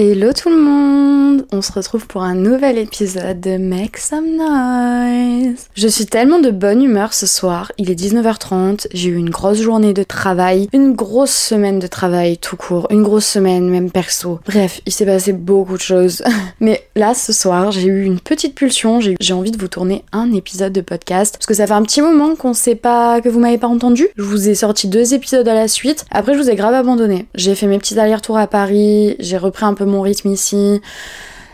Hello tout le monde On se retrouve pour un nouvel épisode de Make Some Noise. Je suis tellement de bonne humeur ce soir, il est 19h30, j'ai eu une grosse journée de travail, une grosse semaine de travail tout court, une grosse semaine même perso. Bref, il s'est passé beaucoup de choses. Mais là ce soir, j'ai eu une petite pulsion, j'ai envie de vous tourner un épisode de podcast parce que ça fait un petit moment qu'on sait pas que vous m'avez pas entendu. Je vous ai sorti deux épisodes à la suite. Après je vous ai grave abandonné. J'ai fait mes petits allers-retours à Paris, j'ai repris un peu mon rythme ici.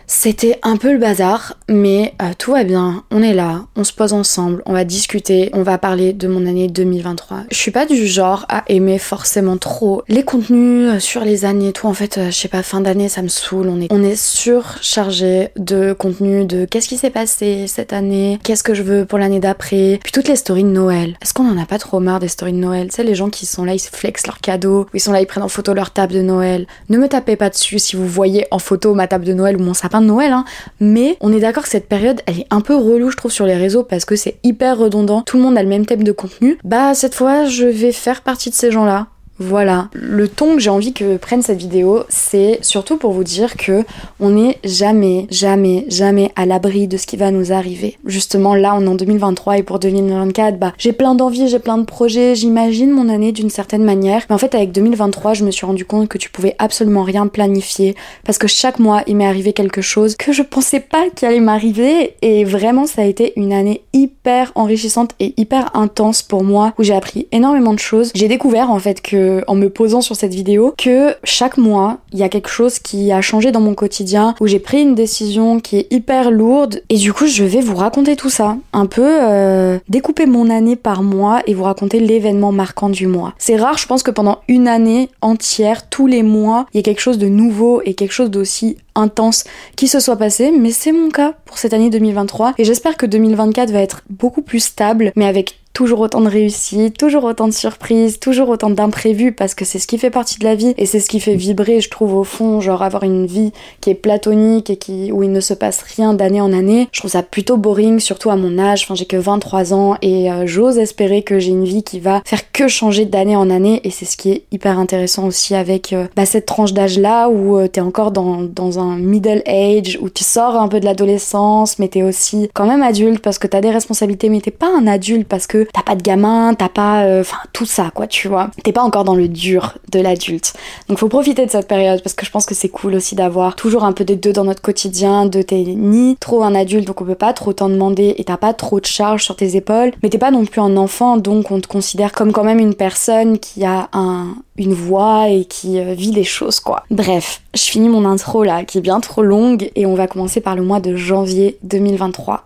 C'était un peu le bazar, mais euh, tout va bien, on est là, on se pose ensemble, on va discuter, on va parler de mon année 2023. Je suis pas du genre à aimer forcément trop les contenus euh, sur les années, tout en fait, euh, je sais pas, fin d'année ça me saoule, on est, on est surchargé de contenu, de qu'est-ce qui s'est passé cette année, qu'est-ce que je veux pour l'année d'après, puis toutes les stories de Noël. Est-ce qu'on en a pas trop marre des stories de Noël? Tu sais, les gens qui sont là, ils flexent leurs cadeaux, ils sont là, ils prennent en photo leur table de Noël. Ne me tapez pas dessus si vous voyez en photo ma table de Noël ou mon sapin de Noël, hein. mais on est d'accord que cette période, elle est un peu relou, je trouve, sur les réseaux parce que c'est hyper redondant. Tout le monde a le même thème de contenu. Bah, cette fois, je vais faire partie de ces gens-là. Voilà, le ton que j'ai envie que prenne cette vidéo, c'est surtout pour vous dire que on n'est jamais, jamais, jamais à l'abri de ce qui va nous arriver. Justement, là, on est en 2023 et pour 2024, bah, j'ai plein d'envies, j'ai plein de projets, j'imagine mon année d'une certaine manière. Mais en fait, avec 2023, je me suis rendu compte que tu pouvais absolument rien planifier parce que chaque mois, il m'est arrivé quelque chose que je pensais pas qu'il allait m'arriver et vraiment, ça a été une année hyper enrichissante et hyper intense pour moi où j'ai appris énormément de choses. J'ai découvert en fait que en me posant sur cette vidéo que chaque mois, il y a quelque chose qui a changé dans mon quotidien, où j'ai pris une décision qui est hyper lourde. Et du coup, je vais vous raconter tout ça. Un peu euh, découper mon année par mois et vous raconter l'événement marquant du mois. C'est rare, je pense que pendant une année entière, tous les mois, il y a quelque chose de nouveau et quelque chose d'aussi intense qui se soit passé, mais c'est mon cas pour cette année 2023 et j'espère que 2024 va être beaucoup plus stable, mais avec toujours autant de réussite, toujours autant de surprises, toujours autant d'imprévus parce que c'est ce qui fait partie de la vie et c'est ce qui fait vibrer, je trouve au fond, genre avoir une vie qui est platonique et qui où il ne se passe rien d'année en année. Je trouve ça plutôt boring surtout à mon âge, enfin j'ai que 23 ans et euh, j'ose espérer que j'ai une vie qui va faire que changer d'année en année et c'est ce qui est hyper intéressant aussi avec euh, bah, cette tranche d'âge là où euh, t'es encore dans, dans un middle age où tu sors un peu de l'adolescence mais t'es aussi quand même adulte parce que t'as des responsabilités mais t'es pas un adulte parce que t'as pas de gamin, t'as pas, euh, enfin tout ça quoi, tu vois. T'es pas encore dans le dur de l'adulte. Donc faut profiter de cette période parce que je pense que c'est cool aussi d'avoir toujours un peu de deux dans notre quotidien, de t'es ni trop un adulte donc on peut pas trop t'en demander et t'as pas trop de charges sur tes épaules, mais t'es pas non plus un enfant donc on te considère comme quand même une personne qui a un, une voix et qui euh, vit les choses quoi. Bref, je finis mon intro là qui est bien trop longue et on va commencer par le mois de janvier 2023.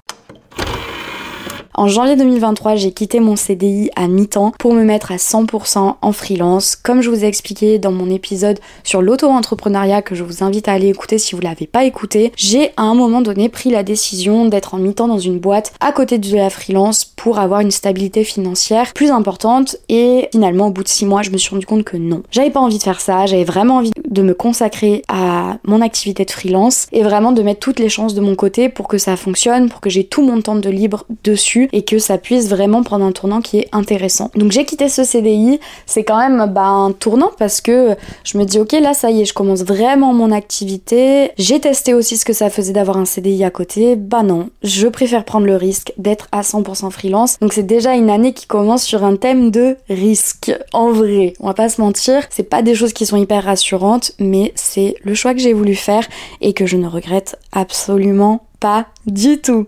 En janvier 2023, j'ai quitté mon CDI à mi-temps pour me mettre à 100% en freelance. Comme je vous ai expliqué dans mon épisode sur l'auto-entrepreneuriat que je vous invite à aller écouter si vous l'avez pas écouté, j'ai à un moment donné pris la décision d'être en mi-temps dans une boîte à côté de la freelance pour avoir une stabilité financière plus importante et finalement au bout de 6 mois, je me suis rendu compte que non. J'avais pas envie de faire ça, j'avais vraiment envie de me consacrer à mon activité de freelance et vraiment de mettre toutes les chances de mon côté pour que ça fonctionne, pour que j'ai tout mon temps de libre dessus et que ça puisse vraiment prendre un tournant qui est intéressant. Donc j'ai quitté ce CDI, c'est quand même bah, un tournant parce que je me dis ok là ça y est, je commence vraiment mon activité. J'ai testé aussi ce que ça faisait d'avoir un CDI à côté. Bah non, je préfère prendre le risque d'être à 100% freelance. Donc c'est déjà une année qui commence sur un thème de risque. En vrai, on va pas se mentir, c'est pas des choses qui sont hyper rassurantes, mais c'est le choix que j'ai voulu faire et que je ne regrette absolument pas du tout.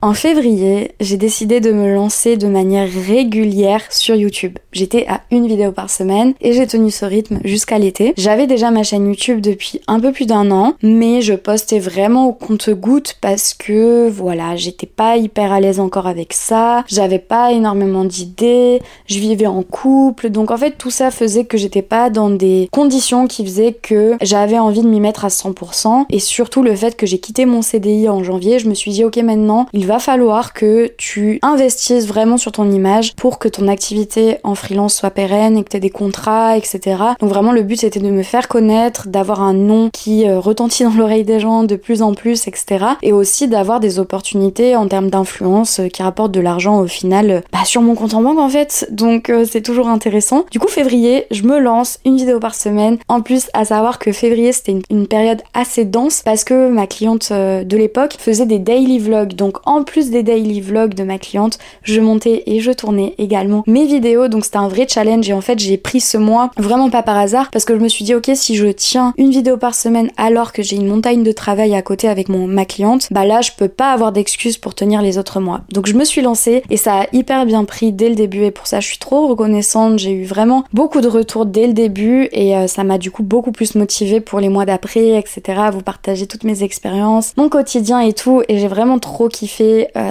En février, j'ai décidé de me lancer de manière régulière sur YouTube. J'étais à une vidéo par semaine et j'ai tenu ce rythme jusqu'à l'été. J'avais déjà ma chaîne YouTube depuis un peu plus d'un an, mais je postais vraiment au compte-goutte parce que voilà, j'étais pas hyper à l'aise encore avec ça, j'avais pas énormément d'idées, je vivais en couple, donc en fait tout ça faisait que j'étais pas dans des conditions qui faisaient que j'avais envie de m'y mettre à 100% et surtout le fait que j'ai quitté mon CDI en janvier, je me suis dit ok maintenant il va falloir que tu investisses vraiment sur ton image pour que ton activité en freelance soit pérenne et que tu aies des contrats, etc. Donc vraiment le but c'était de me faire connaître, d'avoir un nom qui euh, retentit dans l'oreille des gens de plus en plus, etc. Et aussi d'avoir des opportunités en termes d'influence euh, qui rapportent de l'argent au final euh, bah, sur mon compte en banque en fait. Donc c'est toujours intéressant. Du coup février, je me lance une vidéo par semaine. En plus à savoir que février c'était une, période assez dense parce que ma cliente de l'époque faisait des daily vlogs. Donc en plus des daily vlogs de ma cliente, je montais et je tournais également mes vidéos. Donc c'était un vrai challenge et en fait j'ai pris ce mois vraiment pas par hasard parce que je me suis dit ok si je tiens une vidéo par semaine alors que j'ai une montagne de travail à côté avec ma cliente, bah là je peux pas avoir d'excuses pour tenir les autres mois. Donc je me suis lancée et ça a hyper bien pris dès le début et pour ça je suis trop reconnaissante. J'ai eu vraiment beaucoup de retours dès le début et euh, ça m'a du coup beaucoup plus motivée pour les mois d'après, etc. à vous partager toutes mes expériences, mon quotidien et tout et j'ai vraiment trop kiffé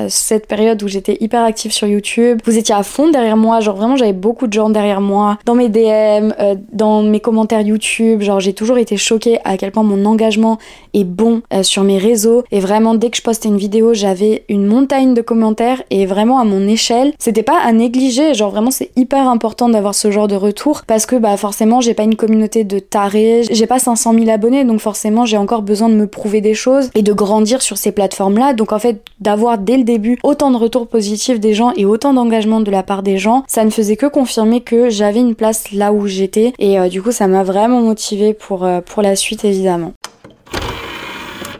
cette période où j'étais hyper active sur YouTube. Vous étiez à fond derrière moi, genre vraiment j'avais beaucoup de gens derrière moi, dans mes DM, euh, dans mes commentaires YouTube, genre j'ai toujours été choquée à quel point mon engagement est bon euh, sur mes réseaux. Et vraiment dès que je postais une vidéo j'avais une montagne de commentaires. Et vraiment à mon échelle c'était pas à négliger, genre vraiment c'est hyper important d'avoir ce genre de retour parce que bah forcément j'ai pas une communauté de tarés, j'ai pas 500 000 abonnés donc forcément j'ai encore besoin de me prouver des choses et de grandir sur ces plateformes là donc en fait d'avoir dès le début autant de retours positifs des gens et autant d'engagement de la part des gens ça ne faisait que confirmer que j'avais une place là où j'étais et euh, du coup ça m'a vraiment motivée pour, euh, pour la suite évidemment.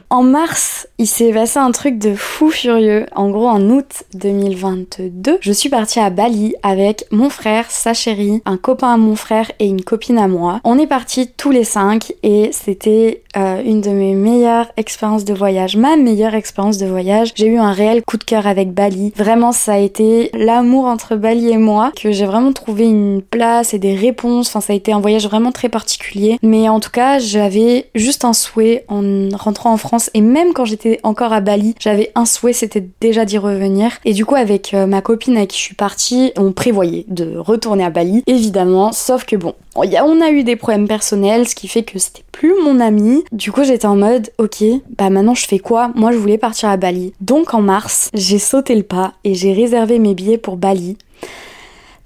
En mars, il s'est passé un truc de fou furieux. En gros, en août 2022, je suis partie à Bali avec mon frère, sa chérie, un copain à mon frère et une copine à moi. On est partis tous les cinq et c'était euh, une de mes meilleures expériences de voyage, ma meilleure expérience de voyage. J'ai eu un réel coup de cœur avec Bali. Vraiment, ça a été l'amour entre Bali et moi que j'ai vraiment trouvé une place et des réponses. Enfin, ça a été un voyage vraiment très particulier. Mais en tout cas, j'avais juste un souhait en rentrant en France et même quand j'étais encore à Bali, j'avais un souhait, c'était déjà d'y revenir. Et du coup, avec euh, ma copine avec qui je suis partie, on prévoyait de retourner à Bali, évidemment, sauf que bon, on a eu des problèmes personnels, ce qui fait que c'était plus mon ami. Du coup, j'étais en mode, ok, bah maintenant je fais quoi? Moi, je voulais partir à Bali. Donc en mars, j'ai sauté le pas et j'ai réservé mes billets pour Bali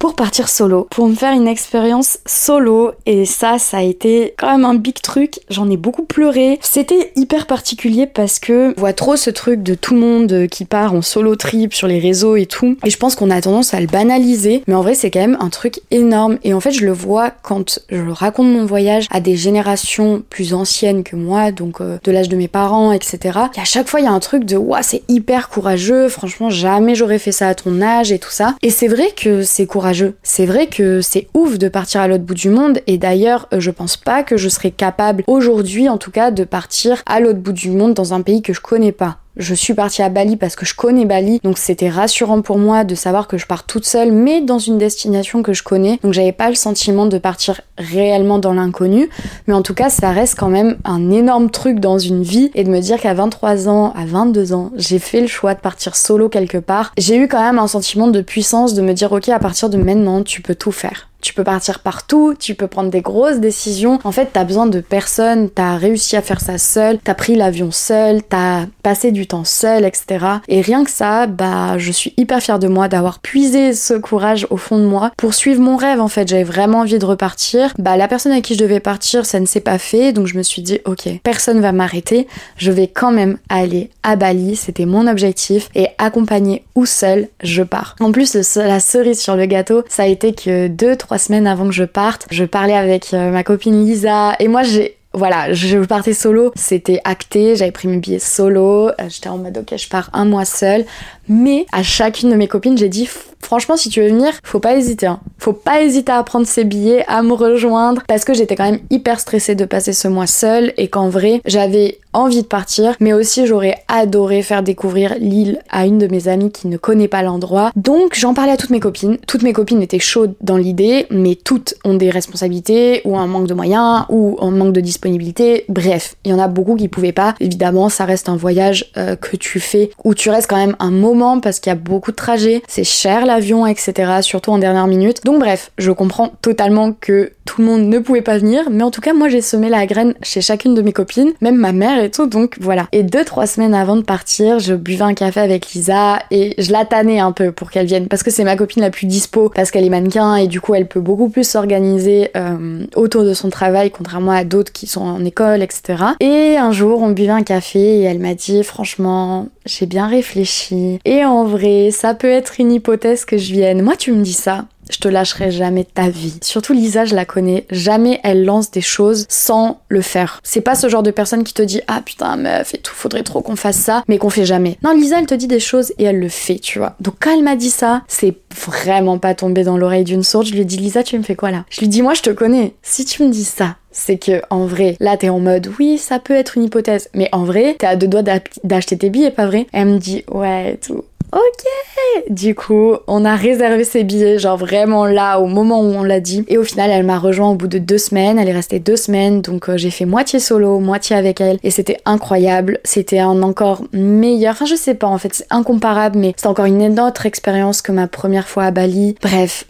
pour partir solo, pour me faire une expérience solo. Et ça, ça a été quand même un big truc. J'en ai beaucoup pleuré. C'était hyper particulier parce que on voit trop ce truc de tout le monde qui part en solo trip sur les réseaux et tout. Et je pense qu'on a tendance à le banaliser. Mais en vrai, c'est quand même un truc énorme. Et en fait, je le vois quand je raconte mon voyage à des générations plus anciennes que moi, donc euh, de l'âge de mes parents, etc. Et à chaque fois, il y a un truc de, ouah, c'est hyper courageux. Franchement, jamais j'aurais fait ça à ton âge et tout ça. Et c'est vrai que c'est courageux c'est vrai que c'est ouf de partir à l'autre bout du monde et d'ailleurs euh, je pense pas que je serais capable aujourd'hui en tout cas de partir à l'autre bout du monde dans un pays que je connais pas. Je suis partie à Bali parce que je connais Bali, donc c'était rassurant pour moi de savoir que je pars toute seule, mais dans une destination que je connais. Donc j'avais pas le sentiment de partir réellement dans l'inconnu, mais en tout cas ça reste quand même un énorme truc dans une vie et de me dire qu'à 23 ans, à 22 ans, j'ai fait le choix de partir solo quelque part. J'ai eu quand même un sentiment de puissance de me dire ok à partir de maintenant tu peux tout faire. Tu peux partir partout, tu peux prendre des grosses décisions. En fait, t'as besoin de personne, t'as réussi à faire ça seul, t'as pris l'avion seul, t'as passé du temps seul, etc. Et rien que ça, bah, je suis hyper fière de moi d'avoir puisé ce courage au fond de moi pour suivre mon rêve. En fait, j'avais vraiment envie de repartir. Bah, la personne à qui je devais partir, ça ne s'est pas fait, donc je me suis dit, ok, personne va m'arrêter. Je vais quand même aller à Bali, c'était mon objectif, et accompagné ou seul, je pars. En plus, la cerise sur le gâteau, ça a été que deux, trois semaines avant que je parte, je parlais avec euh, ma copine Lisa et moi j'ai voilà, je partais solo, c'était acté, j'avais pris mes billets solo, euh, j'étais en mode ok je pars un mois seul, mais à chacune de mes copines j'ai dit franchement si tu veux venir, faut pas hésiter, hein. faut pas hésiter à prendre ses billets, à me rejoindre, parce que j'étais quand même hyper stressée de passer ce mois seul et qu'en vrai j'avais envie de partir, mais aussi j'aurais adoré faire découvrir l'île à une de mes amies qui ne connaît pas l'endroit. Donc j'en parlais à toutes mes copines. Toutes mes copines étaient chaudes dans l'idée, mais toutes ont des responsabilités ou un manque de moyens ou un manque de disponibilité. Bref, il y en a beaucoup qui pouvaient pas. Évidemment, ça reste un voyage euh, que tu fais où tu restes quand même un moment parce qu'il y a beaucoup de trajets, c'est cher l'avion, etc. Surtout en dernière minute. Donc bref, je comprends totalement que tout le monde ne pouvait pas venir, mais en tout cas moi j'ai semé la graine chez chacune de mes copines, même ma mère et tout, donc voilà. Et deux trois semaines avant de partir, je buvais un café avec Lisa et je la tannais un peu pour qu'elle vienne parce que c'est ma copine la plus dispo parce qu'elle est mannequin et du coup elle peut beaucoup plus s'organiser euh, autour de son travail contrairement à d'autres qui sont en école, etc. Et un jour on buvait un café et elle m'a dit franchement j'ai bien réfléchi et en vrai ça peut être une hypothèse que je vienne. Moi tu me dis ça je te lâcherai jamais ta vie. Surtout Lisa, je la connais, jamais elle lance des choses sans le faire. C'est pas ce genre de personne qui te dit ah putain meuf et tout, faudrait trop qu'on fasse ça, mais qu'on fait jamais. Non, Lisa, elle te dit des choses et elle le fait, tu vois. Donc quand elle m'a dit ça, c'est vraiment pas tombé dans l'oreille d'une sourde. Je lui ai dit Lisa, tu me fais quoi là? Je lui dis moi je te connais. Si tu me dis ça, c'est que en vrai, là t'es en mode oui, ça peut être une hypothèse, mais en vrai, t'es à deux doigts d'acheter tes billets, pas vrai? Elle me dit ouais, tout. Ok Du coup, on a réservé ses billets, genre vraiment là, au moment où on l'a dit. Et au final, elle m'a rejoint au bout de deux semaines. Elle est restée deux semaines, donc euh, j'ai fait moitié solo, moitié avec elle. Et c'était incroyable. C'était un encore meilleur. Enfin, je sais pas, en fait, c'est incomparable, mais c'est encore une autre expérience que ma première fois à Bali. Bref,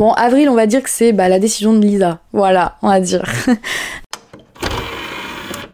Bon, avril, on va dire que c'est bah, la décision de Lisa. Voilà, on va dire.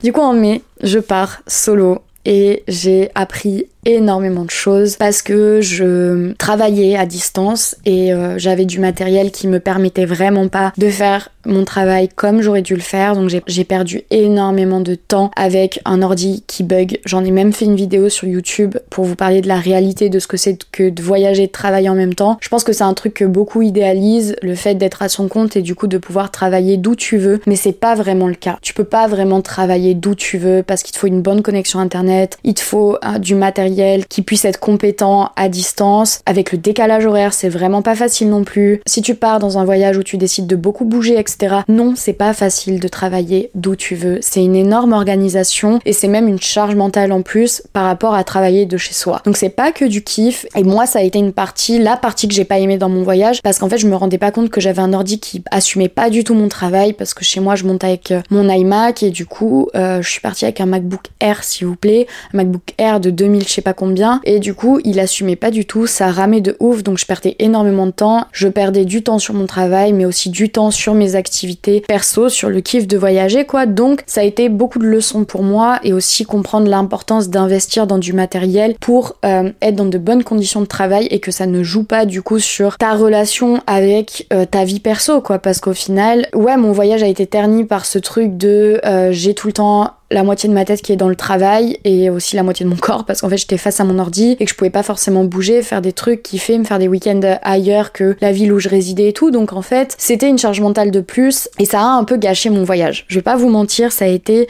du coup, en mai, je pars solo et j'ai appris énormément de choses parce que je travaillais à distance et euh, j'avais du matériel qui me permettait vraiment pas de faire mon travail comme j'aurais dû le faire. Donc j'ai perdu énormément de temps avec un ordi qui bug. J'en ai même fait une vidéo sur YouTube pour vous parler de la réalité de ce que c'est que de voyager et de travailler en même temps. Je pense que c'est un truc que beaucoup idéalisent le fait d'être à son compte et du coup de pouvoir travailler d'où tu veux. Mais c'est pas vraiment le cas. Tu peux pas vraiment travailler d'où tu veux parce qu'il te faut une bonne connexion internet il te faut euh, du matériel qui puisse être compétent à distance. Avec le décalage horaire, c'est vraiment pas facile non plus. Si tu pars dans un voyage où tu décides de beaucoup bouger, etc., non, c'est pas facile de travailler d'où tu veux. C'est une énorme organisation et c'est même une charge mentale en plus par rapport à travailler de chez soi. Donc c'est pas que du kiff. Et moi, ça a été une partie, la partie que j'ai pas aimée dans mon voyage, parce qu'en fait, je me rendais pas compte que j'avais un ordi qui assumait pas du tout mon travail, parce que chez moi, je monte avec euh, mon iMac et du coup, euh, je suis partie avec un MacBook Air, s'il vous plaît, un MacBook Air de 2000, je sais combien. Et du coup, il assumait pas du tout, ça ramait de ouf, donc je perdais énormément de temps. Je perdais du temps sur mon travail, mais aussi du temps sur mes activités perso, sur le kiff de voyager, quoi. Donc, ça a été beaucoup de leçons pour moi et aussi comprendre l'importance d'investir dans du matériel pour euh, être dans de bonnes conditions de travail et que ça ne joue pas du coup sur ta relation avec euh, ta vie perso, quoi. Parce qu'au final, ouais, mon voyage a été terni par ce truc de euh, j'ai tout le temps la moitié de ma tête qui est dans le travail et aussi la moitié de mon corps parce qu'en fait j'étais face à mon ordi et que je pouvais pas forcément bouger, faire des trucs, kiffer, me faire des week-ends ailleurs que la ville où je résidais et tout. Donc en fait c'était une charge mentale de plus et ça a un peu gâché mon voyage. Je vais pas vous mentir, ça a été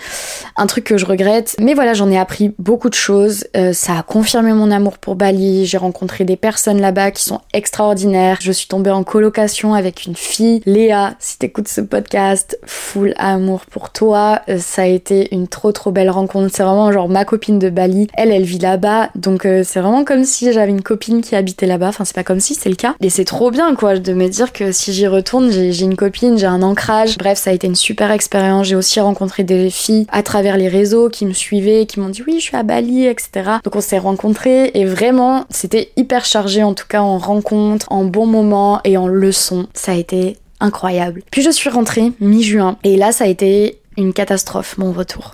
un truc que je regrette. Mais voilà, j'en ai appris beaucoup de choses. Euh, ça a confirmé mon amour pour Bali. J'ai rencontré des personnes là-bas qui sont extraordinaires. Je suis tombée en colocation avec une fille, Léa. Si t'écoutes ce podcast, full amour pour toi. Euh, ça a été une trop trop belle rencontre. C'est vraiment genre ma copine de Bali. Elle, elle vit là-bas. Donc euh, c'est vraiment comme si j'avais une copine qui habitait là-bas. Enfin, c'est pas comme si, c'est le cas. Et c'est trop bien, quoi, de me dire que si j'y retourne, j'ai une copine, j'ai un ancrage. Bref, ça a été une super expérience. J'ai aussi rencontré des filles à travers les réseaux qui me suivaient, qui m'ont dit oui, je suis à Bali, etc. Donc on s'est rencontrés et vraiment, c'était hyper chargé, en tout cas en rencontres, en bons moments et en leçons. Ça a été incroyable. Puis je suis rentrée mi-juin et là ça a été une catastrophe mon retour.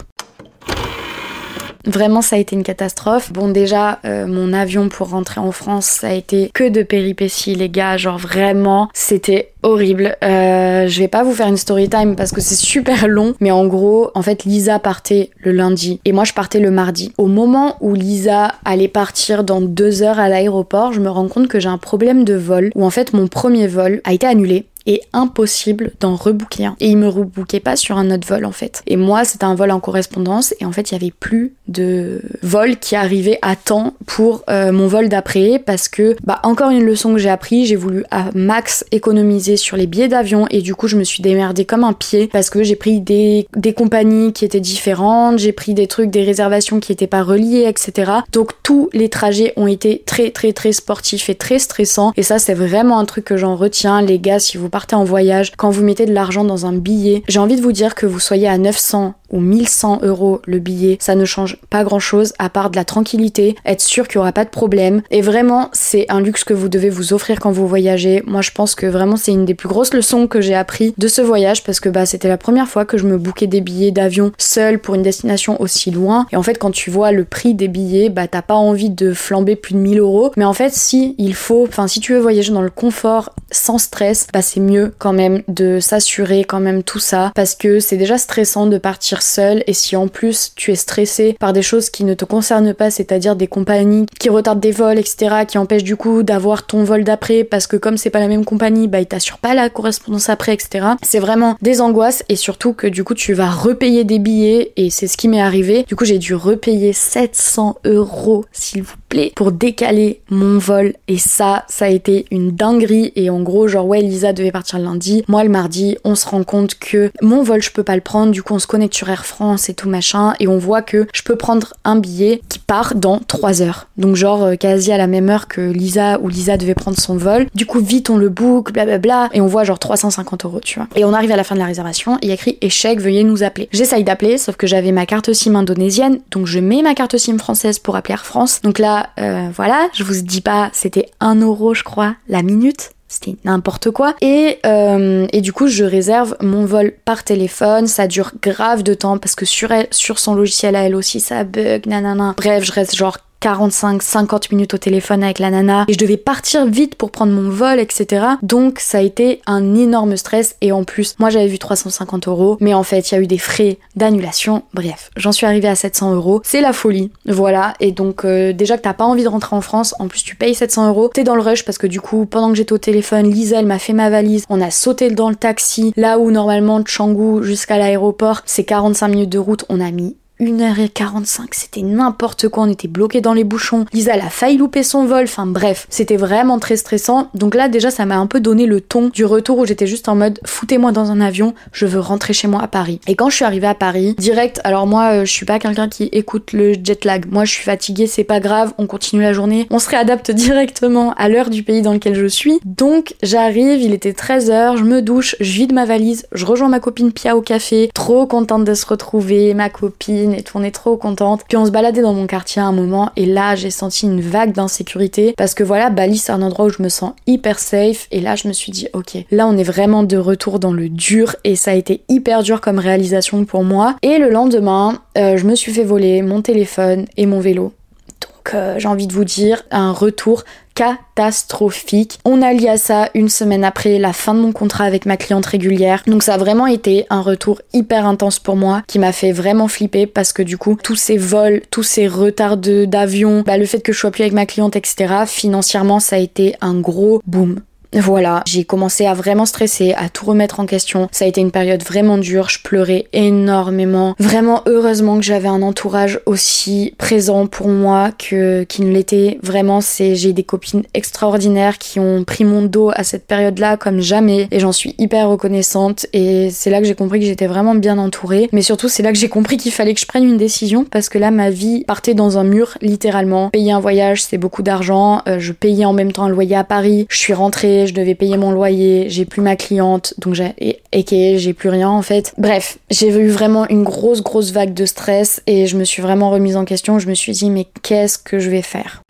Vraiment, ça a été une catastrophe. Bon, déjà, euh, mon avion pour rentrer en France, ça a été que de péripéties, les gars. Genre vraiment, c'était horrible. Euh, je vais pas vous faire une story time parce que c'est super long, mais en gros, en fait, Lisa partait le lundi et moi je partais le mardi. Au moment où Lisa allait partir dans deux heures à l'aéroport, je me rends compte que j'ai un problème de vol où en fait mon premier vol a été annulé et impossible d'en rebooker un. Et il me rebookait pas sur un autre vol en fait. Et moi c'était un vol en correspondance et en fait il y avait plus de vol qui arrivait à temps pour euh, mon vol d'après parce que bah encore une leçon que j'ai appris, j'ai voulu à max économiser sur les billets d'avion et du coup je me suis démerdée comme un pied parce que j'ai pris des, des compagnies qui étaient différentes, j'ai pris des trucs, des réservations qui étaient pas reliées, etc. Donc tous les trajets ont été très très très sportifs et très stressants et ça c'est vraiment un truc que j'en retiens les gars si vous partez en voyage, quand vous mettez de l'argent dans un billet, j'ai envie de vous dire que vous soyez à 900 ou 1100 euros le billet, ça ne change pas grand chose à part de la tranquillité, être sûr qu'il n'y aura pas de problème. Et vraiment, c'est un luxe que vous devez vous offrir quand vous voyagez. Moi, je pense que vraiment, c'est une des plus grosses leçons que j'ai appris de ce voyage parce que bah, c'était la première fois que je me bouquais des billets d'avion seul pour une destination aussi loin. Et en fait, quand tu vois le prix des billets, bah, t'as pas envie de flamber plus de 1000 euros. Mais en fait, si il faut, enfin, si tu veux voyager dans le confort sans stress, bah, c'est mieux quand même de s'assurer quand même tout ça parce que c'est déjà stressant de partir seul et si en plus tu es stressé par des choses qui ne te concernent pas, c'est-à-dire des compagnies qui retardent des vols, etc., qui empêchent du coup d'avoir ton vol d'après parce que comme c'est pas la même compagnie, bah ils t'assurent pas la correspondance après, etc. C'est vraiment des angoisses et surtout que du coup tu vas repayer des billets et c'est ce qui m'est arrivé. Du coup j'ai dû repayer 700 euros s'il vous pour décaler mon vol et ça, ça a été une dinguerie et en gros genre ouais Lisa devait partir le lundi, moi le mardi on se rend compte que mon vol je peux pas le prendre, du coup on se connecte sur Air France et tout machin et on voit que je peux prendre un billet qui part dans 3 heures. Donc genre euh, quasi à la même heure que Lisa ou Lisa devait prendre son vol. Du coup vite on le book, blablabla et on voit genre 350 euros tu vois. Et on arrive à la fin de la réservation, il y a écrit échec, veuillez nous appeler. J'essaye d'appeler sauf que j'avais ma carte SIM indonésienne donc je mets ma carte SIM française pour appeler Air France. Donc là euh, voilà, je vous dis pas c'était 1 euro je crois la minute c'était n'importe quoi. Et, euh, et du coup, je réserve mon vol par téléphone. Ça dure grave de temps parce que sur, elle, sur son logiciel à elle aussi, ça bug, nanana. Bref, je reste genre 45-50 minutes au téléphone avec la nana et je devais partir vite pour prendre mon vol, etc. Donc ça a été un énorme stress et en plus, moi j'avais vu 350 euros, mais en fait il y a eu des frais d'annulation. Bref, j'en suis arrivée à 700 euros. C'est la folie, voilà. Et donc euh, déjà que t'as pas envie de rentrer en France, en plus tu payes 700 euros, t'es dans le rush parce que du coup pendant que j'étais au téléphone, Lisa elle m'a fait ma valise, on a sauté dans le taxi, là où normalement de Canggu jusqu'à l'aéroport c'est 45 minutes de route, on a mis 1h45, c'était n'importe quoi, on était bloqué dans les bouchons. Lisa, elle a failli louper son vol, enfin bref, c'était vraiment très stressant. Donc là, déjà, ça m'a un peu donné le ton du retour où j'étais juste en mode foutez-moi dans un avion, je veux rentrer chez moi à Paris. Et quand je suis arrivée à Paris, direct, alors moi, euh, je suis pas quelqu'un qui écoute le jet lag. Moi, je suis fatiguée, c'est pas grave, on continue la journée, on se réadapte directement à l'heure du pays dans lequel je suis. Donc j'arrive, il était 13h, je me douche, je vide ma valise, je rejoins ma copine Pia au café, trop contente de se retrouver, ma copine et trop contente. Puis on se baladait dans mon quartier à un moment et là j'ai senti une vague d'insécurité parce que voilà, Bali c'est un endroit où je me sens hyper safe et là je me suis dit ok, là on est vraiment de retour dans le dur et ça a été hyper dur comme réalisation pour moi. Et le lendemain, euh, je me suis fait voler mon téléphone et mon vélo. Donc euh, j'ai envie de vous dire un retour catastrophique. On a lié à ça une semaine après la fin de mon contrat avec ma cliente régulière. Donc ça a vraiment été un retour hyper intense pour moi qui m'a fait vraiment flipper parce que du coup tous ces vols, tous ces retards d'avion, bah, le fait que je sois plus avec ma cliente, etc. Financièrement ça a été un gros boom. Voilà, j'ai commencé à vraiment stresser, à tout remettre en question. Ça a été une période vraiment dure, je pleurais énormément. Vraiment heureusement que j'avais un entourage aussi présent pour moi que qui ne l'était. Vraiment, c'est j'ai des copines extraordinaires qui ont pris mon dos à cette période-là comme jamais et j'en suis hyper reconnaissante et c'est là que j'ai compris que j'étais vraiment bien entourée. Mais surtout, c'est là que j'ai compris qu'il fallait que je prenne une décision parce que là ma vie partait dans un mur littéralement. Payer un voyage, c'est beaucoup d'argent, euh, je payais en même temps un loyer à Paris, je suis rentrée je devais payer mon loyer, j'ai plus ma cliente, donc j'ai et, j'ai plus rien en fait. Bref, j'ai eu vraiment une grosse grosse vague de stress et je me suis vraiment remise en question. Je me suis dit mais qu'est-ce que je vais faire?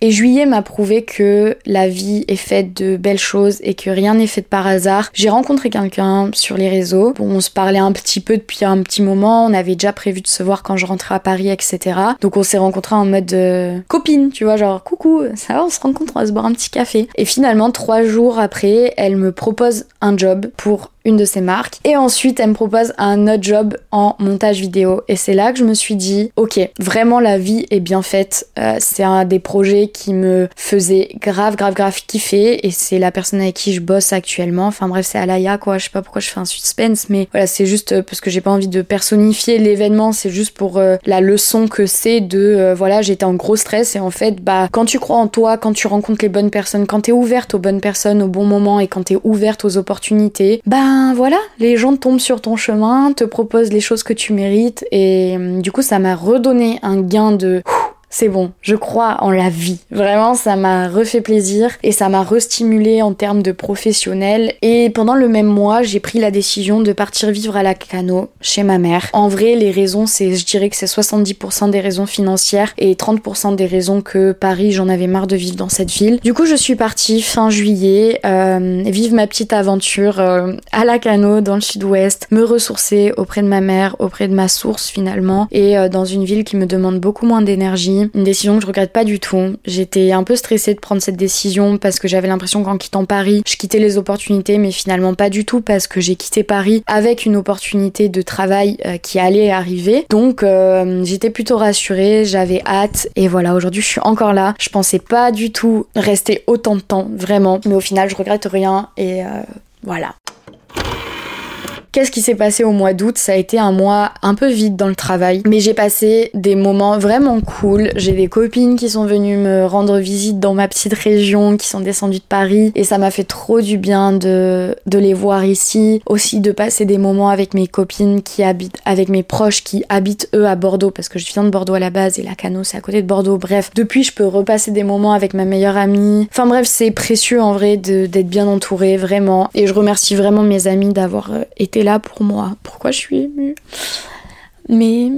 Et juillet m'a prouvé que la vie est faite de belles choses et que rien n'est fait par hasard. J'ai rencontré quelqu'un sur les réseaux. Bon, on se parlait un petit peu depuis un petit moment. On avait déjà prévu de se voir quand je rentrais à Paris, etc. Donc on s'est rencontrés en mode euh, copine, tu vois, genre coucou, ça va, on se rencontre, on va se boire un petit café. Et finalement, trois jours après, elle me propose un job pour une de ses marques. Et ensuite, elle me propose un autre job en montage vidéo. Et c'est là que je me suis dit, ok, vraiment la vie est bien faite. Euh, c'est un des projets qui me faisait grave, grave, grave kiffer. Et c'est la personne avec qui je bosse actuellement. Enfin bref, c'est Alaya, quoi. Je sais pas pourquoi je fais un suspense, mais voilà, c'est juste euh, parce que j'ai pas envie de personnifier l'événement. C'est juste pour euh, la leçon que c'est de, voilà, j'étais en gros stress. Et en fait, bah, quand tu crois en toi, quand tu rencontres les bonnes personnes, quand t'es ouverte aux bonnes personnes au bon moment et quand t'es ouverte aux opportunités, bah, ben, voilà, les gens tombent sur ton chemin, te proposent les choses que tu mérites et hum, du coup ça m'a redonné un gain de c'est bon, je crois en la vie. Vraiment, ça m'a refait plaisir et ça m'a restimulé en termes de professionnel. Et pendant le même mois, j'ai pris la décision de partir vivre à la Cano chez ma mère. En vrai, les raisons, c'est, je dirais que c'est 70% des raisons financières et 30% des raisons que Paris, j'en avais marre de vivre dans cette ville. Du coup, je suis partie fin juillet, euh, vivre ma petite aventure euh, à la Cano dans le sud-ouest, me ressourcer auprès de ma mère, auprès de ma source finalement, et euh, dans une ville qui me demande beaucoup moins d'énergie une décision que je regrette pas du tout. J'étais un peu stressée de prendre cette décision parce que j'avais l'impression qu'en quittant Paris, je quittais les opportunités, mais finalement pas du tout parce que j'ai quitté Paris avec une opportunité de travail euh, qui allait arriver. Donc euh, j'étais plutôt rassurée, j'avais hâte et voilà, aujourd'hui je suis encore là. Je pensais pas du tout rester autant de temps, vraiment. Mais au final, je regrette rien et euh, voilà. Qu'est-ce qui s'est passé au mois d'août? Ça a été un mois un peu vide dans le travail, mais j'ai passé des moments vraiment cool. J'ai des copines qui sont venues me rendre visite dans ma petite région, qui sont descendues de Paris, et ça m'a fait trop du bien de, de les voir ici. Aussi de passer des moments avec mes copines qui habitent, avec mes proches qui habitent eux à Bordeaux, parce que je viens de Bordeaux à la base et la Cano c'est à côté de Bordeaux. Bref, depuis je peux repasser des moments avec ma meilleure amie. Enfin bref, c'est précieux en vrai d'être bien entourée, vraiment. Et je remercie vraiment mes amis d'avoir euh, là pour moi. Pourquoi je suis émue? Mais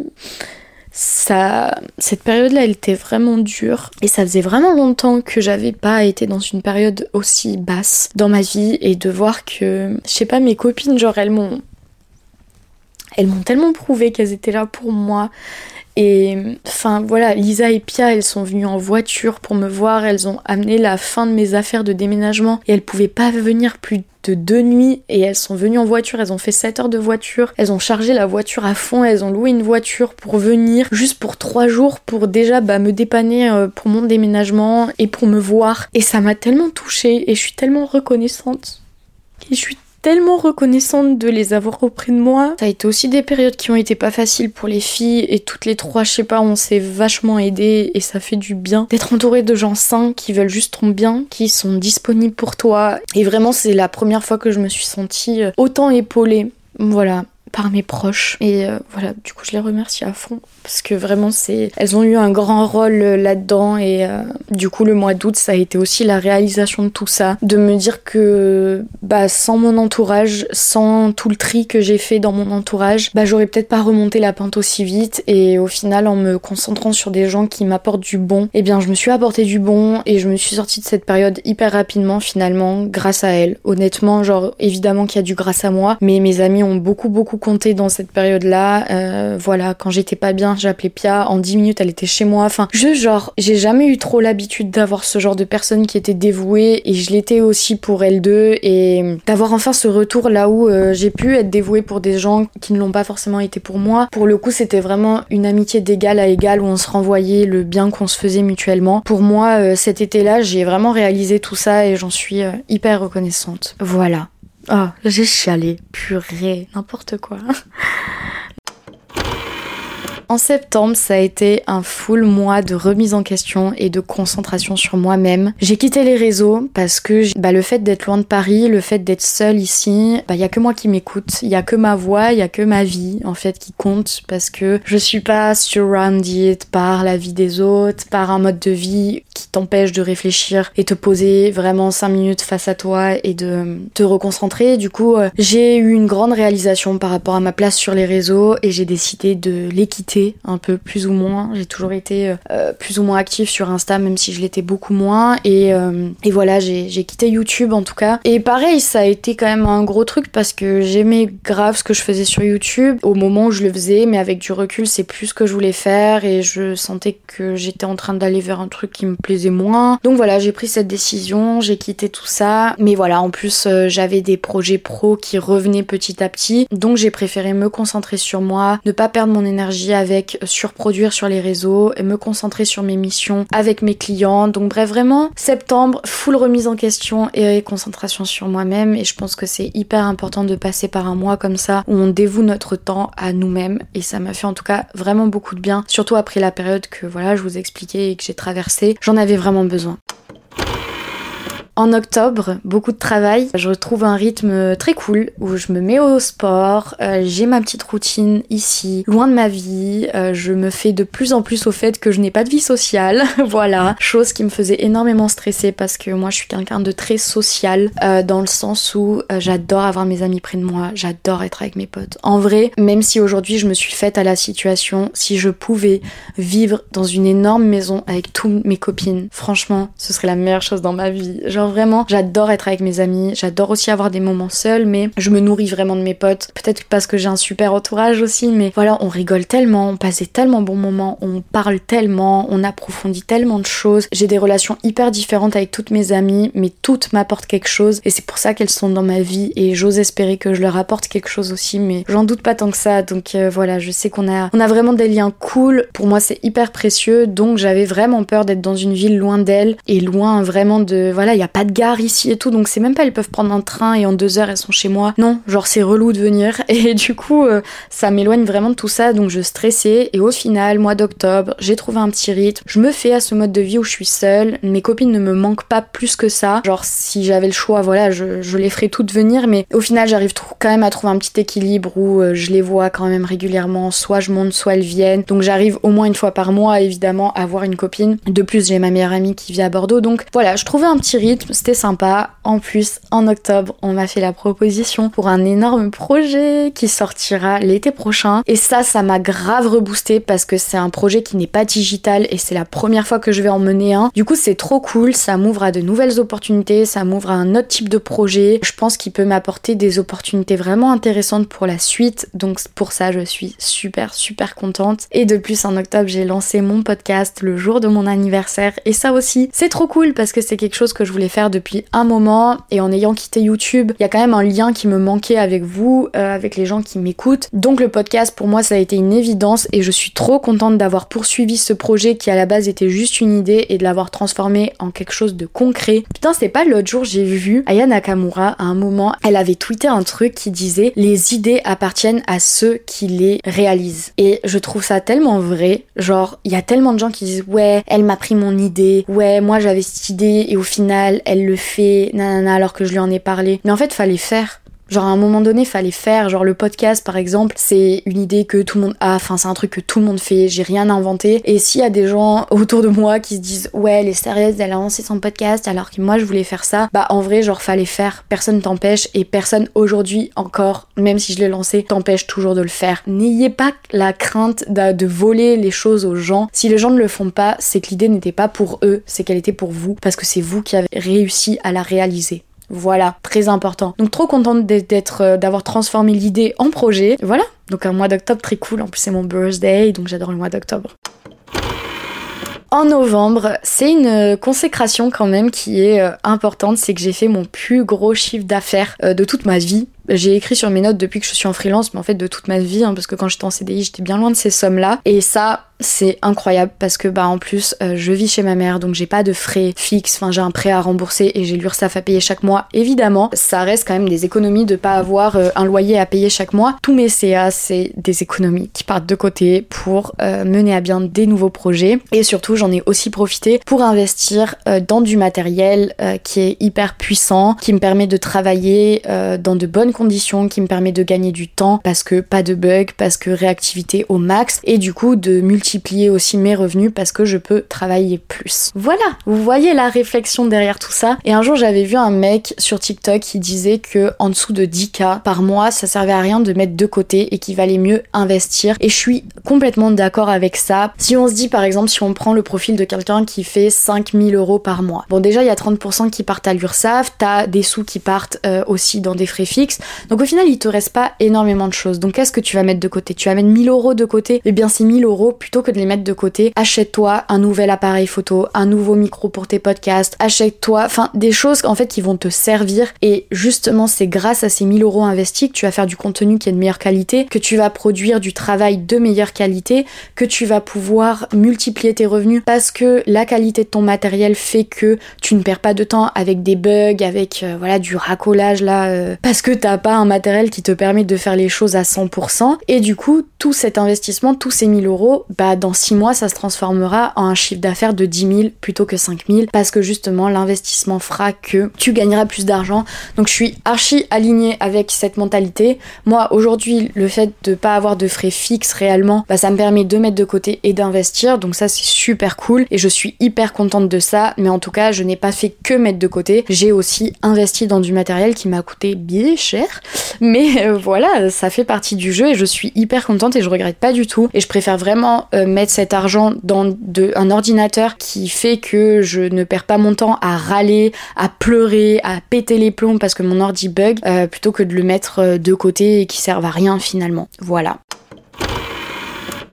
ça, cette période-là, elle était vraiment dure et ça faisait vraiment longtemps que j'avais pas été dans une période aussi basse dans ma vie et de voir que, je sais pas, mes copines, genre elles m'ont, elles m'ont tellement prouvé qu'elles étaient là pour moi. Et enfin voilà, Lisa et Pia, elles sont venues en voiture pour me voir, elles ont amené la fin de mes affaires de déménagement. Et elles pouvaient pas venir plus de deux nuits. Et elles sont venues en voiture, elles ont fait 7 heures de voiture, elles ont chargé la voiture à fond, elles ont loué une voiture pour venir juste pour trois jours pour déjà bah, me dépanner euh, pour mon déménagement et pour me voir. Et ça m'a tellement touchée et je suis tellement reconnaissante. Et je tellement reconnaissante de les avoir auprès de moi. Ça a été aussi des périodes qui ont été pas faciles pour les filles et toutes les trois, je sais pas, on s'est vachement aidées et ça fait du bien d'être entourée de gens sains qui veulent juste ton bien, qui sont disponibles pour toi. Et vraiment, c'est la première fois que je me suis sentie euh, autant épaulée. Voilà, par mes proches. Et euh, voilà, du coup, je les remercie à fond parce que vraiment, c'est, elles ont eu un grand rôle euh, là-dedans. Et euh, du coup, le mois d'août, ça a été aussi la réalisation de tout ça, de me dire que bah sans mon entourage, sans tout le tri que j'ai fait dans mon entourage, bah j'aurais peut-être pas remonté la pente aussi vite. Et au final, en me concentrant sur des gens qui m'apportent du bon, eh bien, je me suis apporté du bon et je me suis sortie de cette période hyper rapidement finalement grâce à elle. Honnêtement, genre évidemment qu'il y a du grâce à moi, mais mes amis ont beaucoup beaucoup compté dans cette période-là. Euh, voilà, quand j'étais pas bien, j'appelais Pia. En 10 minutes, elle était chez moi. Enfin, je genre, j'ai jamais eu trop l'habitude d'avoir ce genre de personne qui était dévouée et je l'étais aussi pour elle deux et d'avoir enfin ce retour là où euh, j'ai pu être dévouée pour des gens qui ne l'ont pas forcément été pour moi. Pour le coup, c'était vraiment une amitié d'égal à égal où on se renvoyait le bien qu'on se faisait mutuellement. Pour moi, euh, cet été-là, j'ai vraiment réalisé tout ça et j'en suis hyper reconnaissante. Voilà. Oh, j'ai chialé, purée, n'importe quoi. En septembre, ça a été un full mois de remise en question et de concentration sur moi-même. J'ai quitté les réseaux parce que bah, le fait d'être loin de Paris, le fait d'être seule ici, bah, il y a que moi qui m'écoute, il y a que ma voix, il y a que ma vie en fait qui compte parce que je suis pas surrounded par la vie des autres, par un mode de vie qui t'empêche de réfléchir et te poser vraiment 5 minutes face à toi et de te reconcentrer. Du coup, euh, j'ai eu une grande réalisation par rapport à ma place sur les réseaux et j'ai décidé de les quitter un peu plus ou moins. J'ai toujours été euh, plus ou moins active sur Insta, même si je l'étais beaucoup moins. Et, euh, et voilà, j'ai quitté YouTube en tout cas. Et pareil, ça a été quand même un gros truc parce que j'aimais grave ce que je faisais sur YouTube au moment où je le faisais, mais avec du recul, c'est plus ce que je voulais faire et je sentais que j'étais en train d'aller vers un truc qui me plaisait moins. Donc voilà, j'ai pris cette décision, j'ai quitté tout ça. Mais voilà, en plus, euh, j'avais des projets pro qui revenaient petit à petit. Donc j'ai préféré me concentrer sur moi, ne pas perdre mon énergie avec surproduire sur les réseaux et me concentrer sur mes missions avec mes clients. Donc bref, vraiment, septembre, full remise en question et concentration sur moi-même. Et je pense que c'est hyper important de passer par un mois comme ça où on dévoue notre temps à nous-mêmes. Et ça m'a fait en tout cas vraiment beaucoup de bien, surtout après la période que voilà, je vous expliquais et que j'ai traversée. J'en avais vraiment besoin. En octobre, beaucoup de travail. Je retrouve un rythme très cool où je me mets au sport, euh, j'ai ma petite routine ici, loin de ma vie. Euh, je me fais de plus en plus au fait que je n'ai pas de vie sociale. voilà, chose qui me faisait énormément stresser parce que moi je suis quelqu'un de très social euh, dans le sens où j'adore avoir mes amis près de moi, j'adore être avec mes potes. En vrai, même si aujourd'hui je me suis faite à la situation, si je pouvais vivre dans une énorme maison avec toutes mes copines, franchement, ce serait la meilleure chose dans ma vie. Genre vraiment, j'adore être avec mes amis, j'adore aussi avoir des moments seuls, mais je me nourris vraiment de mes potes. Peut-être parce que j'ai un super entourage aussi, mais voilà, on rigole tellement, on passe des tellement bons moments, on parle tellement, on approfondit tellement de choses. J'ai des relations hyper différentes avec toutes mes amies, mais toutes m'apportent quelque chose et c'est pour ça qu'elles sont dans ma vie et j'ose espérer que je leur apporte quelque chose aussi, mais j'en doute pas tant que ça. Donc euh, voilà, je sais qu'on a, on a vraiment des liens cool. Pour moi, c'est hyper précieux, donc j'avais vraiment peur d'être dans une ville loin d'elles et loin vraiment de, voilà, il y a pas de gare ici et tout, donc c'est même pas, elles peuvent prendre un train et en deux heures elles sont chez moi. Non, genre c'est relou de venir. Et du coup euh, ça m'éloigne vraiment de tout ça donc je stressais. Et au final mois d'octobre j'ai trouvé un petit rythme. Je me fais à ce mode de vie où je suis seule. Mes copines ne me manquent pas plus que ça. Genre si j'avais le choix voilà je, les ferais toutes venir. Mais au final j'arrive quand même à trouver un petit équilibre où euh, je les vois quand même régulièrement. Soit je monte soit elles viennent. Donc j'arrive au moins une fois par mois évidemment à voir une copine. De plus j'ai ma meilleure amie qui vit à Bordeaux. Donc voilà je trouvais un petit rythme c'était sympa en plus en octobre on m'a fait la proposition pour un énorme projet qui sortira l'été prochain. Et ça, ça m'a grave reboosté parce que c'est un projet qui n'est pas digital et c'est la première fois que je vais en mener un. Du coup, c'est trop cool, ça m'ouvre à de nouvelles opportunités, ça m'ouvre à un autre type de projet. Je pense qu'il peut m'apporter des opportunités vraiment intéressantes pour la suite. Donc pour ça, je suis super super contente. Et de plus, en octobre, j'ai lancé mon podcast le jour de mon anniversaire. Et ça aussi, c'est trop cool parce que c'est quelque chose que je voulais faire depuis un moment. Et en ayant quitté YouTube, il y a quand même un lien qui me manquait avec vous, euh, avec les gens qui m'écoutent. Donc le podcast pour moi ça a été une évidence et je suis trop contente d'avoir poursuivi ce projet qui à la base était juste une idée et de l'avoir transformé en quelque chose de concret. Putain c'est pas l'autre jour j'ai vu Aya Nakamura à un moment, elle avait tweeté un truc qui disait les idées appartiennent à ceux qui les réalisent. Et je trouve ça tellement vrai, genre il y a tellement de gens qui disent ouais elle m'a pris mon idée, ouais moi j'avais cette idée et au final elle le fait, nanana alors que je lui en ai parlé. Mais en fait fallait faire. Genre à un moment donné, fallait faire. Genre le podcast par exemple, c'est une idée que tout le monde a. Enfin, c'est un truc que tout le monde fait. J'ai rien inventé. Et s'il y a des gens autour de moi qui se disent ouais, elle est sérieuse, elle a lancé son podcast alors que moi je voulais faire ça, bah en vrai, genre fallait faire. Personne t'empêche et personne aujourd'hui encore, même si je l'ai lancé, t'empêche toujours de le faire. N'ayez pas la crainte de, de voler les choses aux gens. Si les gens ne le font pas, c'est que l'idée n'était pas pour eux, c'est qu'elle était pour vous parce que c'est vous qui avez réussi à la réaliser. Voilà, très important. Donc trop contente d'être, euh, d'avoir transformé l'idée en projet. Voilà, donc un mois d'octobre très cool. En plus c'est mon birthday, donc j'adore le mois d'octobre. En novembre, c'est une consécration quand même qui est euh, importante, c'est que j'ai fait mon plus gros chiffre d'affaires euh, de toute ma vie. J'ai écrit sur mes notes depuis que je suis en freelance, mais en fait de toute ma vie, hein, parce que quand j'étais en CDI, j'étais bien loin de ces sommes-là. Et ça, c'est incroyable parce que bah en plus euh, je vis chez ma mère donc j'ai pas de frais fixes, enfin j'ai un prêt à rembourser et j'ai l'URSSAF à payer chaque mois. Évidemment, ça reste quand même des économies de pas avoir euh, un loyer à payer chaque mois. Tous mes CA c'est des économies qui partent de côté pour euh, mener à bien des nouveaux projets et surtout j'en ai aussi profité pour investir dans du matériel qui est hyper puissant, qui me permet de travailler dans de bonnes conditions, qui me permet de gagner du temps parce que pas de bugs, parce que réactivité au max et du coup de multiplier multiplier aussi mes revenus parce que je peux travailler plus. Voilà, vous voyez la réflexion derrière tout ça. Et un jour j'avais vu un mec sur TikTok qui disait que en dessous de 10k par mois, ça servait à rien de mettre de côté et qu'il valait mieux investir. Et je suis complètement d'accord avec ça. Si on se dit par exemple, si on prend le profil de quelqu'un qui fait 5000 euros par mois. Bon déjà il y a 30% qui partent à l'URSSAF, t'as des sous qui partent euh, aussi dans des frais fixes. Donc au final il te reste pas énormément de choses. Donc qu'est-ce que tu vas mettre de côté? Tu vas mettre 1000 euros de côté? Et eh bien c'est 1000 euros plutôt que de les mettre de côté, achète-toi un nouvel appareil photo, un nouveau micro pour tes podcasts, achète-toi, enfin des choses en fait qui vont te servir. Et justement c'est grâce à ces 1000 euros investis que tu vas faire du contenu qui est de meilleure qualité, que tu vas produire du travail de meilleure qualité, que tu vas pouvoir multiplier tes revenus parce que la qualité de ton matériel fait que tu ne perds pas de temps avec des bugs, avec euh, voilà du racolage là, euh, parce que tu pas un matériel qui te permet de faire les choses à 100%. Et du coup, tout cet investissement, tous ces 1000 euros, bah dans 6 mois, ça se transformera en un chiffre d'affaires de 10 000 plutôt que 5 000 parce que justement, l'investissement fera que tu gagneras plus d'argent. Donc je suis archi alignée avec cette mentalité. Moi, aujourd'hui, le fait de pas avoir de frais fixes réellement, bah ça me permet de mettre de côté et d'investir. Donc ça, c'est super cool et je suis hyper contente de ça. Mais en tout cas, je n'ai pas fait que mettre de côté. J'ai aussi investi dans du matériel qui m'a coûté bien cher. Mais euh, voilà, ça fait partie du jeu et je suis hyper contente et je regrette pas du tout. Et je préfère vraiment euh, mettre cet argent dans un ordinateur qui fait que je ne perds pas mon temps à râler, à pleurer, à péter les plombs parce que mon ordi bug, euh, plutôt que de le mettre de côté et qui servent à rien finalement. Voilà.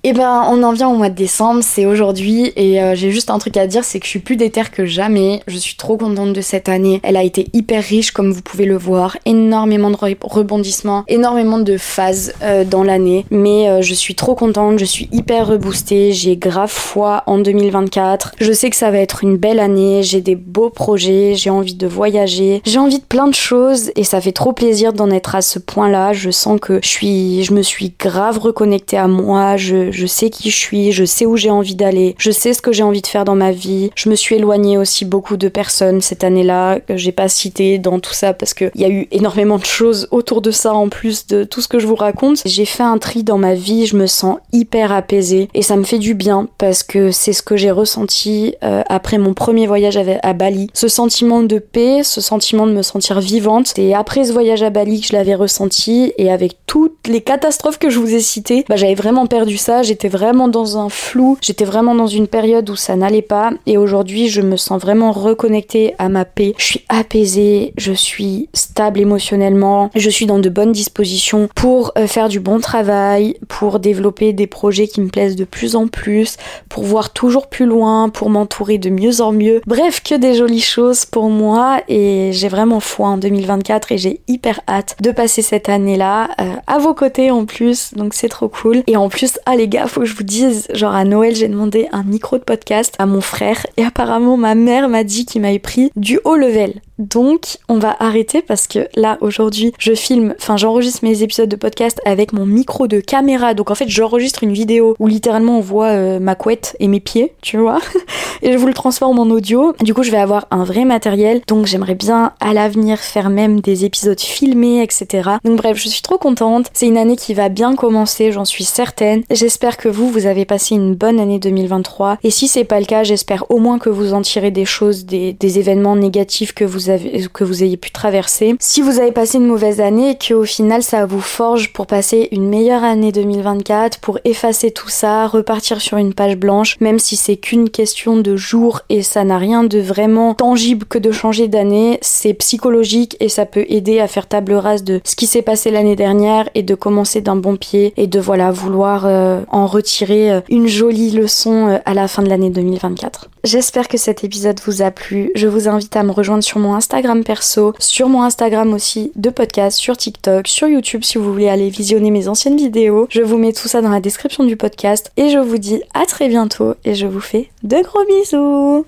Et eh ben on en vient au mois de décembre, c'est aujourd'hui et euh, j'ai juste un truc à dire, c'est que je suis plus déter que jamais. Je suis trop contente de cette année. Elle a été hyper riche comme vous pouvez le voir, énormément de rebondissements, énormément de phases euh, dans l'année. Mais euh, je suis trop contente, je suis hyper reboostée, j'ai grave foi en 2024. Je sais que ça va être une belle année, j'ai des beaux projets, j'ai envie de voyager, j'ai envie de plein de choses et ça fait trop plaisir d'en être à ce point-là. Je sens que je suis, je me suis grave reconnectée à moi. Je, je sais qui je suis, je sais où j'ai envie d'aller, je sais ce que j'ai envie de faire dans ma vie. Je me suis éloignée aussi beaucoup de personnes cette année-là que j'ai pas cité dans tout ça parce qu'il y a eu énormément de choses autour de ça en plus de tout ce que je vous raconte. J'ai fait un tri dans ma vie, je me sens hyper apaisée et ça me fait du bien parce que c'est ce que j'ai ressenti euh, après mon premier voyage à, Bali. Ce sentiment de paix, ce sentiment de me sentir vivante. Et après ce voyage à Bali que je l'avais ressenti et avec toutes les catastrophes que je vous ai citées, bah, j'avais vraiment perdu ça j'étais vraiment dans un flou, j'étais vraiment dans une période où ça n'allait pas et aujourd'hui je me sens vraiment reconnectée à ma paix. Je suis apaisée, je suis stable émotionnellement, je suis dans de bonnes dispositions pour euh, faire du bon travail, pour développer des projets qui me plaisent de plus en plus, pour voir toujours plus loin, pour m'entourer de mieux en mieux. Bref, que des jolies choses pour moi et j'ai vraiment foi en 2024 et j'ai hyper hâte de passer cette année-là euh, à vos côtés en plus, donc c'est trop cool. Et en plus, allez gars, faut que je vous dise, genre à Noël, j'ai demandé un micro de podcast à mon frère et apparemment ma mère m'a dit qu'il m'avait pris du haut level. Donc, on va arrêter parce que là, aujourd'hui, je filme, enfin, j'enregistre mes épisodes de podcast avec mon micro de caméra. Donc, en fait, j'enregistre une vidéo où littéralement on voit euh, ma couette et mes pieds, tu vois. et je vous le transforme en audio. Du coup, je vais avoir un vrai matériel. Donc, j'aimerais bien à l'avenir faire même des épisodes filmés, etc. Donc, bref, je suis trop contente. C'est une année qui va bien commencer, j'en suis certaine. J'espère que vous, vous avez passé une bonne année 2023. Et si c'est pas le cas, j'espère au moins que vous en tirez des choses, des, des événements négatifs que vous que vous ayez pu traverser. Si vous avez passé une mauvaise année et qu'au final ça vous forge pour passer une meilleure année 2024, pour effacer tout ça, repartir sur une page blanche, même si c'est qu'une question de jours et ça n'a rien de vraiment tangible que de changer d'année, c'est psychologique et ça peut aider à faire table rase de ce qui s'est passé l'année dernière et de commencer d'un bon pied et de voilà vouloir euh, en retirer euh, une jolie leçon euh, à la fin de l'année 2024. J'espère que cet épisode vous a plu. Je vous invite à me rejoindre sur mon Instagram perso, sur mon Instagram aussi de podcast, sur TikTok, sur YouTube si vous voulez aller visionner mes anciennes vidéos. Je vous mets tout ça dans la description du podcast et je vous dis à très bientôt et je vous fais de gros bisous.